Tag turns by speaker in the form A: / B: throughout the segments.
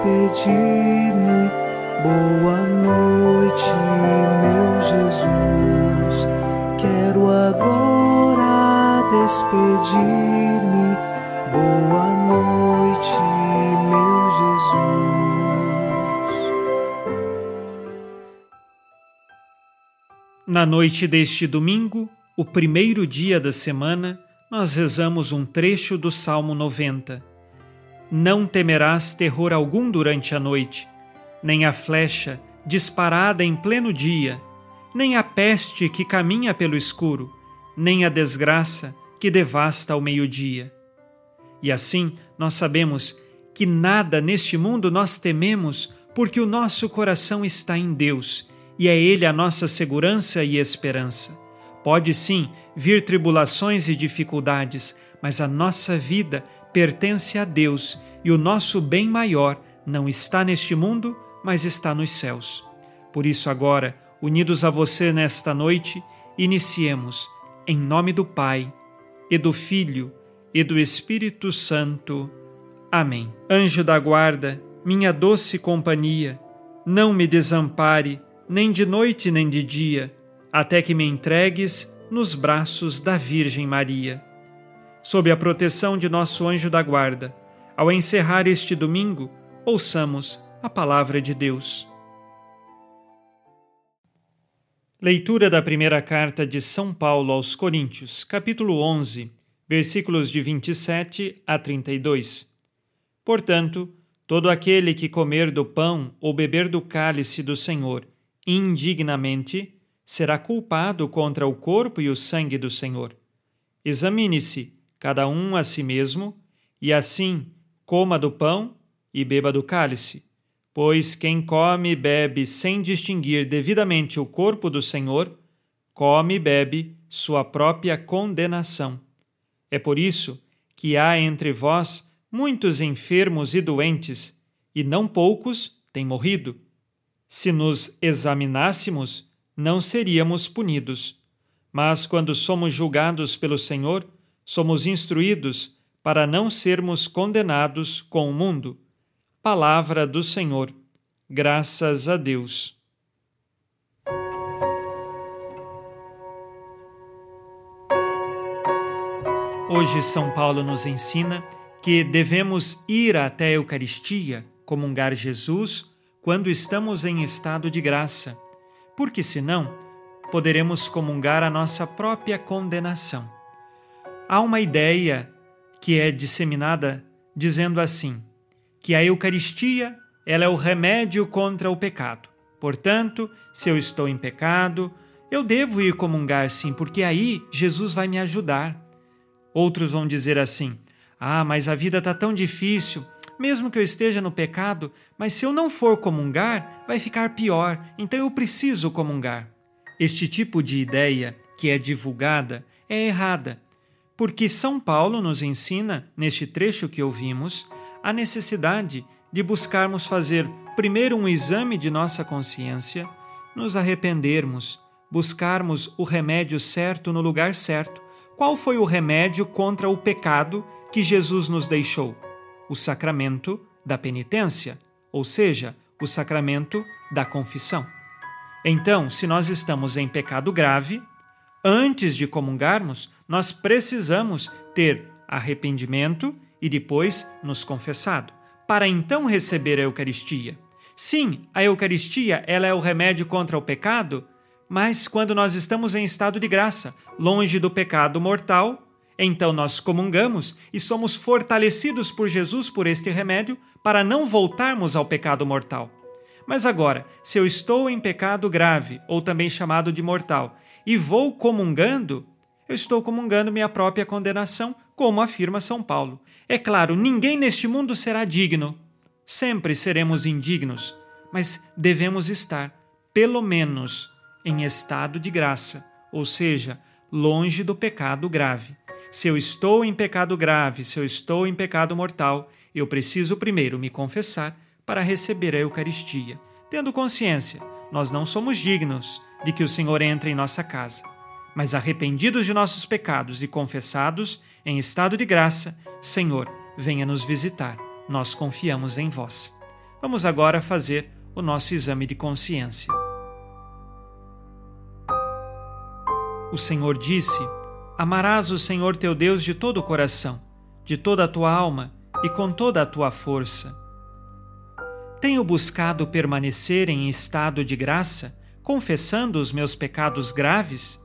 A: despedir-me. Boa noite, meu Jesus. Quero agora despedir-me. Boa noite, meu Jesus.
B: Na noite deste domingo, o primeiro dia da semana, nós rezamos um trecho do Salmo 90. Não temerás terror algum durante a noite, nem a flecha disparada em pleno dia, nem a peste que caminha pelo escuro, nem a desgraça que devasta ao meio-dia. E assim nós sabemos que nada neste mundo nós tememos, porque o nosso coração está em Deus e é Ele a nossa segurança e esperança. Pode sim vir tribulações e dificuldades, mas a nossa vida pertence a Deus e o nosso bem maior não está neste mundo, mas está nos céus. Por isso, agora, unidos a você nesta noite, iniciemos, em nome do Pai, e do Filho, e do Espírito Santo. Amém. Anjo da guarda, minha doce companhia, não me desampare, nem de noite nem de dia até que me entregues nos braços da Virgem Maria. Sob a proteção de nosso anjo da guarda, ao encerrar este domingo, ouçamos a palavra de Deus. Leitura da primeira carta de São Paulo aos Coríntios, capítulo 11, versículos de 27 a 32. Portanto, todo aquele que comer do pão ou beber do cálice do Senhor indignamente, será culpado contra o corpo e o sangue do Senhor. Examine-se, cada um a si mesmo, e assim coma do pão e beba do cálice. Pois quem come e bebe sem distinguir devidamente o corpo do Senhor, come e bebe sua própria condenação. É por isso que há entre vós muitos enfermos e doentes, e não poucos têm morrido. Se nos examinássemos, não seríamos punidos. Mas quando somos julgados pelo Senhor, somos instruídos para não sermos condenados com o mundo. Palavra do Senhor. Graças a Deus. Hoje, São Paulo nos ensina que devemos ir até a Eucaristia, comungar Jesus, quando estamos em estado de graça porque senão poderemos comungar a nossa própria condenação. Há uma ideia que é disseminada dizendo assim: que a Eucaristia ela é o remédio contra o pecado. Portanto, se eu estou em pecado, eu devo ir comungar sim, porque aí Jesus vai me ajudar. Outros vão dizer assim: ah, mas a vida está tão difícil, mesmo que eu esteja no pecado, mas se eu não for comungar, vai ficar pior, então eu preciso comungar. Este tipo de ideia que é divulgada é errada, porque São Paulo nos ensina, neste trecho que ouvimos, a necessidade de buscarmos fazer primeiro um exame de nossa consciência, nos arrependermos, buscarmos o remédio certo no lugar certo. Qual foi o remédio contra o pecado que Jesus nos deixou? o sacramento da penitência, ou seja, o sacramento da confissão. Então, se nós estamos em pecado grave, antes de comungarmos, nós precisamos ter arrependimento e depois nos confessado, para então receber a Eucaristia. Sim, a Eucaristia ela é o remédio contra o pecado, mas quando nós estamos em estado de graça, longe do pecado mortal, então nós comungamos e somos fortalecidos por Jesus por este remédio para não voltarmos ao pecado mortal. Mas agora, se eu estou em pecado grave, ou também chamado de mortal, e vou comungando, eu estou comungando minha própria condenação, como afirma São Paulo. É claro, ninguém neste mundo será digno. Sempre seremos indignos, mas devemos estar, pelo menos, em estado de graça, ou seja, longe do pecado grave. Se eu estou em pecado grave, se eu estou em pecado mortal, eu preciso primeiro me confessar para receber a Eucaristia, tendo consciência, nós não somos dignos de que o Senhor entre em nossa casa. Mas arrependidos de nossos pecados e confessados, em estado de graça, Senhor, venha nos visitar. Nós confiamos em vós. Vamos agora fazer o nosso exame de consciência. O Senhor disse: Amarás o Senhor teu Deus de todo o coração, de toda a tua alma e com toda a tua força. Tenho buscado permanecer em estado de graça, confessando os meus pecados graves?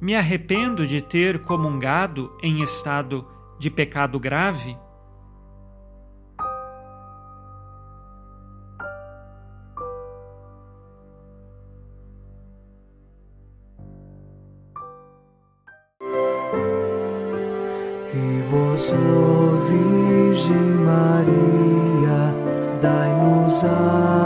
B: Me arrependo de ter comungado em estado de pecado grave?
A: E vós, ó Virgem Maria, dai-nos a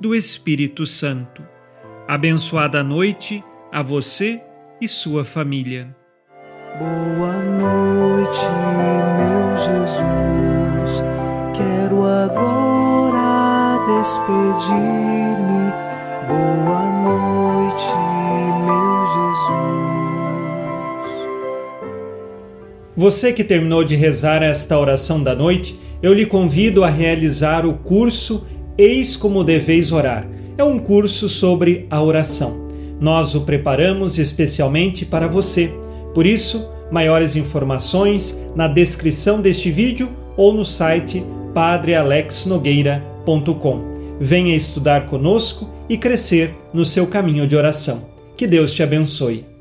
B: do Espírito Santo. Abençoada noite a você e sua família.
A: Boa noite, meu Jesus. Quero agora despedir-me. Boa noite, meu Jesus.
B: Você que terminou de rezar esta oração da noite, eu lhe convido a realizar o curso Eis como deveis orar. É um curso sobre a oração. Nós o preparamos especialmente para você. Por isso, maiores informações na descrição deste vídeo ou no site padrealexnogueira.com. Venha estudar conosco e crescer no seu caminho de oração. Que Deus te abençoe.